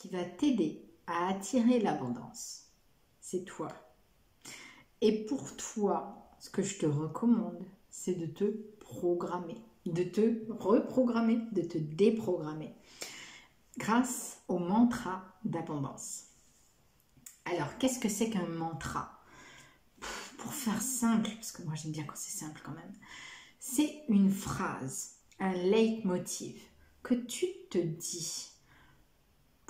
qui va t'aider à attirer l'abondance, c'est toi. Et pour toi, ce que je te recommande, c'est de te programmer, de te reprogrammer, de te déprogrammer grâce au mantra d'abondance. Alors, qu'est-ce que c'est qu'un mantra? Pour faire simple, parce que moi j'aime bien quand c'est simple quand même, c'est une phrase, un leitmotiv que tu te dis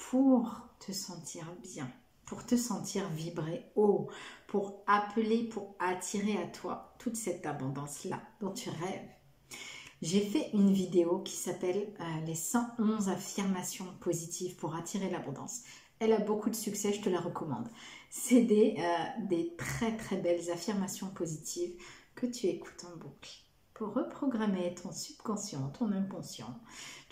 pour te sentir bien, pour te sentir vibrer haut, pour appeler, pour attirer à toi toute cette abondance-là dont tu rêves. J'ai fait une vidéo qui s'appelle euh, Les 111 affirmations positives pour attirer l'abondance. Elle a beaucoup de succès, je te la recommande. C'est des, euh, des très très belles affirmations positives que tu écoutes en boucle pour reprogrammer ton subconscient, ton inconscient,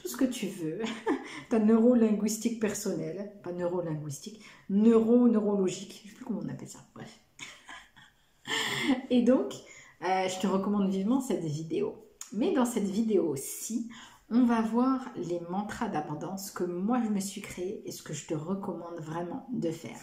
ce que tu veux, ta neurolinguistique personnelle, pas neurolinguistique, neuro-neurologique, je sais plus comment on appelle ça, bref. Et donc, euh, je te recommande vivement cette vidéo. Mais dans cette vidéo-ci, on va voir les mantras d'abondance que moi je me suis créé et ce que je te recommande vraiment de faire.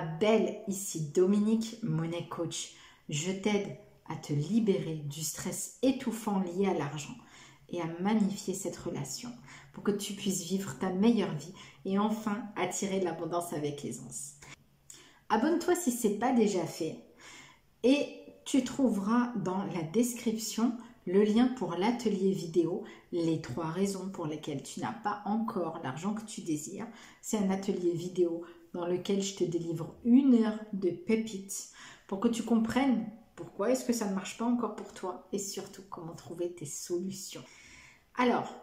Belle, ici Dominique, Money Coach. Je t'aide à te libérer du stress étouffant lié à l'argent et à magnifier cette relation pour que tu puisses vivre ta meilleure vie et enfin attirer l'abondance avec aisance. Abonne-toi si ce n'est pas déjà fait et tu trouveras dans la description le lien pour l'atelier vidéo, les trois raisons pour lesquelles tu n'as pas encore l'argent que tu désires. C'est un atelier vidéo dans lequel je te délivre une heure de pépites pour que tu comprennes pourquoi est-ce que ça ne marche pas encore pour toi et surtout comment trouver tes solutions. Alors,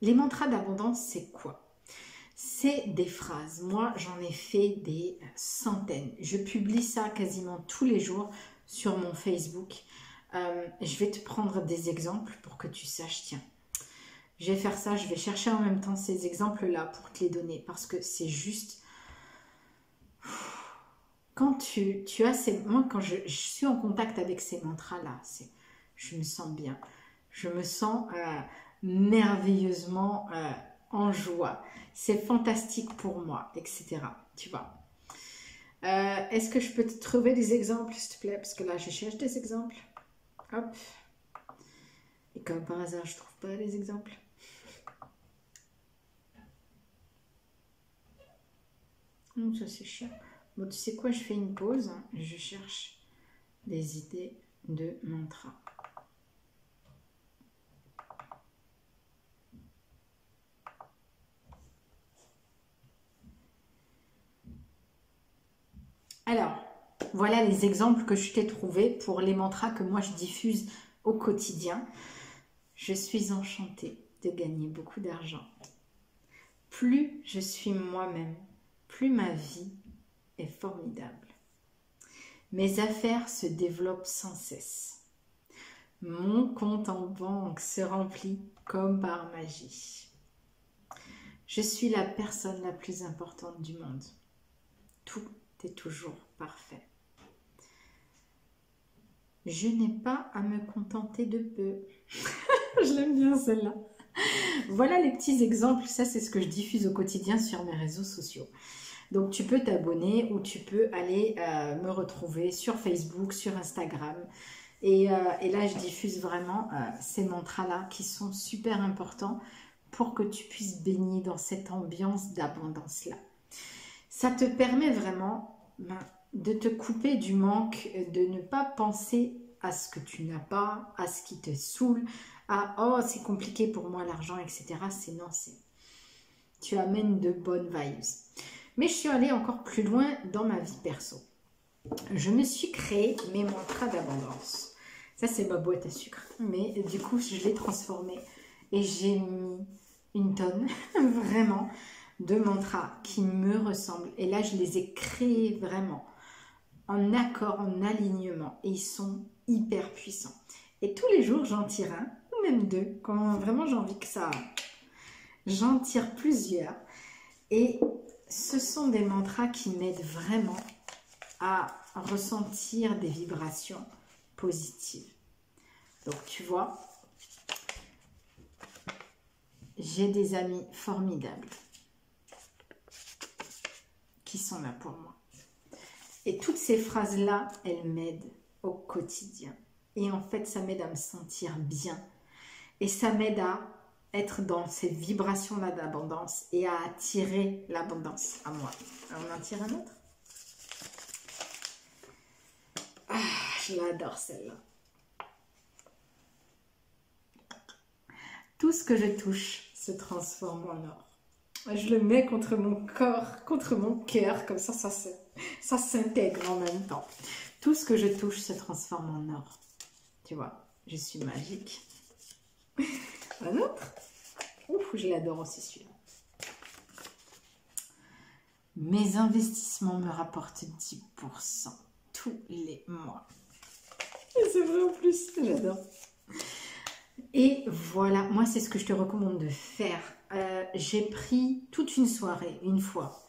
les mantras d'abondance, c'est quoi? C'est des phrases. Moi, j'en ai fait des centaines. Je publie ça quasiment tous les jours sur mon Facebook. Euh, je vais te prendre des exemples pour que tu saches, tiens, je vais faire ça, je vais chercher en même temps ces exemples-là pour te les donner parce que c'est juste quand tu, tu as ces... Moi, quand je, suis en contact avec ces mantras-là, je me sens bien. Je me sens euh, merveilleusement euh, en joie. C'est fantastique pour moi, etc. Tu vois. Euh, est-ce que je peux te trouver des exemples, s'il te plaît? Parce que là, je cherche des exemples. Hop. Et comme par hasard, je trouve pas les exemples. Hum, ça, c'est chiant. Bon, tu sais quoi, je fais une pause. Je cherche des idées de mantra. Alors, voilà les exemples que je t'ai trouvés pour les mantras que moi je diffuse au quotidien. Je suis enchantée de gagner beaucoup d'argent. Plus je suis moi-même, plus ma vie formidable. Mes affaires se développent sans cesse. Mon compte en banque se remplit comme par magie. Je suis la personne la plus importante du monde. Tout est toujours parfait. Je n'ai pas à me contenter de peu. je l'aime bien celle-là. Voilà les petits exemples. Ça, c'est ce que je diffuse au quotidien sur mes réseaux sociaux. Donc tu peux t'abonner ou tu peux aller euh, me retrouver sur Facebook, sur Instagram. Et, euh, là, je diffuse vraiment euh, ces mantras-là qui sont super importants pour que tu puisses baigner dans cette ambiance d'abondance-là. Ça te permet vraiment ben, de te couper du manque, de ne pas penser à ce que tu n'as pas, à ce qui te saoule, à oh c'est compliqué pour moi l'argent, etc. C'est non, c'est tu amènes de bonnes vibes. Mais je suis allée encore plus loin dans ma vie perso. Je me suis créé mes mantras d'abondance. Ça, c'est ma boîte à sucre. Mais du coup, je l'ai transformée et j'ai mis une tonne, vraiment, de mantras qui me ressemblent. Et là, je les ai créés vraiment en accord, en alignement. Et ils sont hyper puissants. Et tous les jours, j'en tire un, ou même deux, quand vraiment j'ai envie que ça... J'en tire plusieurs. Et ce sont des mantras qui m'aident vraiment à ressentir des vibrations positives. Donc tu vois, j'ai des amis formidables qui sont là pour moi. Et toutes ces phrases-là, elles m'aident au quotidien. Et en fait, ça m'aide à me sentir bien. Et ça m'aide à être dans ces vibrations-là d'abondance et à attirer l'abondance à moi. on en tire un autre? Ah, je l'adore celle-là. Tout ce que je touche se transforme en or. Je le mets contre mon corps, contre mon cœur, comme ça, ça, ça s'intègre en même temps. Tout ce que je touche se transforme en or. Tu vois, je suis magique. Un autre Ouf, je l'adore aussi celui-là. Mes investissements me rapportent 10% tous les mois. Et c'est vrai en plus, j'adore. Et voilà, moi c'est ce que je te recommande de faire. Euh, j'ai pris toute une soirée, une fois.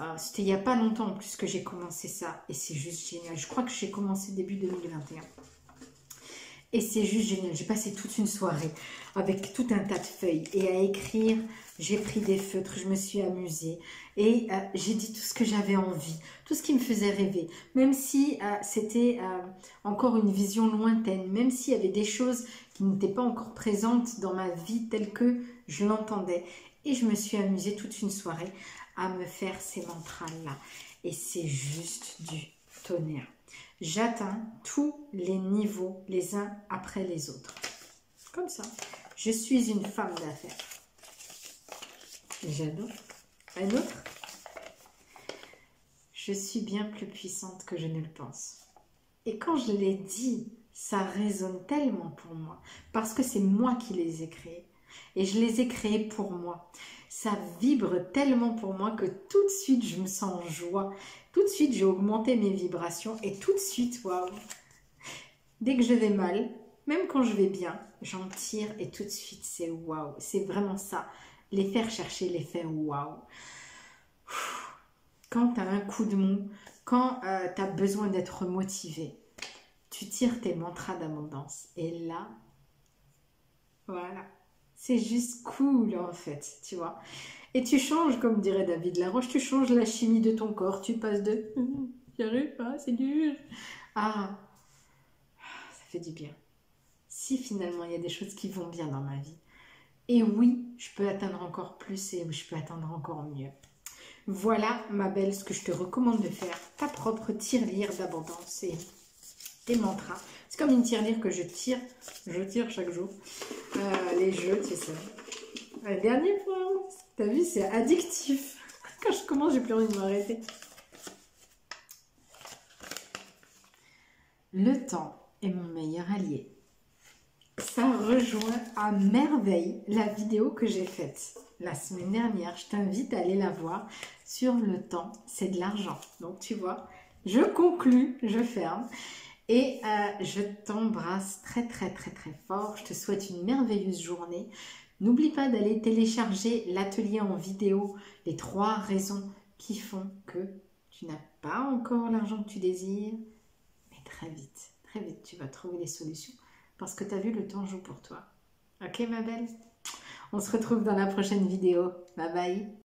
Euh, c'était il n'y a pas longtemps en plus que j'ai commencé ça. Et c'est juste génial. Je crois que j'ai commencé début 2021. Et c'est juste génial. J'ai passé toute une soirée avec tout un tas de feuilles et à écrire. J'ai pris des feutres, je me suis amusée et euh, j'ai dit tout ce que j'avais envie, tout ce qui me faisait rêver. Même si euh, c'était euh, encore une vision lointaine, même s'il y avait des choses qui n'étaient pas encore présentes dans ma vie telle que je l'entendais. Et je me suis amusée toute une soirée à me faire ces mantras-là. Et c'est juste du tonnerre j'atteins tous les niveaux les uns après les autres. Comme ça. Je suis une femme d'affaires. J'adore. Un autre Je suis bien plus puissante que je ne le pense. Et quand je l'ai dit, ça résonne tellement pour moi. Parce que c'est moi qui les ai créés. Et je les ai créés pour moi. Ça vibre tellement pour moi que tout de suite, je me sens en joie. Tout de suite, j'ai augmenté mes vibrations et tout de suite, waouh. Dès que je vais mal, même quand je vais bien, j'en tire et tout de suite, c'est waouh. C'est vraiment ça. Les faire chercher l'effet waouh. Quand tu as un coup de mou, quand euh, tu as besoin d'être motivé, tu tires tes mantras d'abondance. Et là, voilà. C'est juste cool en fait, tu vois. Et tu changes, comme dirait David Laroche, tu changes la chimie de ton corps. Tu passes de j'y arrive pas, c'est dur. Ah, ça fait du bien. Si finalement il y a des choses qui vont bien dans ma vie. Et oui, je peux atteindre encore plus et je peux atteindre encore mieux. Voilà, ma belle, ce que je te recommande de faire. Ta propre tirelire d'abondance et tes mantras. C'est comme une tirelire que je tire, je tire chaque jour. Euh, les jeux, tu sais. Le dernier point, T'as vu, c'est addictif. Quand je commence, j'ai plus envie de m'arrêter. Le temps est mon meilleur allié. Ça rejoint à merveille la vidéo que j'ai faite la semaine dernière. Je t'invite à aller la voir sur le temps, c'est de l'argent. Donc tu vois, je conclus, je ferme. Et euh, je t'embrasse très très très très fort. Je te souhaite une merveilleuse journée. N'oublie pas d'aller télécharger l'atelier en vidéo, les trois raisons qui font que tu n'as pas encore l'argent que tu désires. Mais très vite, très vite, tu vas trouver les solutions parce que tu as vu, le temps joue pour toi. Ok ma belle? On se retrouve dans la prochaine vidéo. Bye bye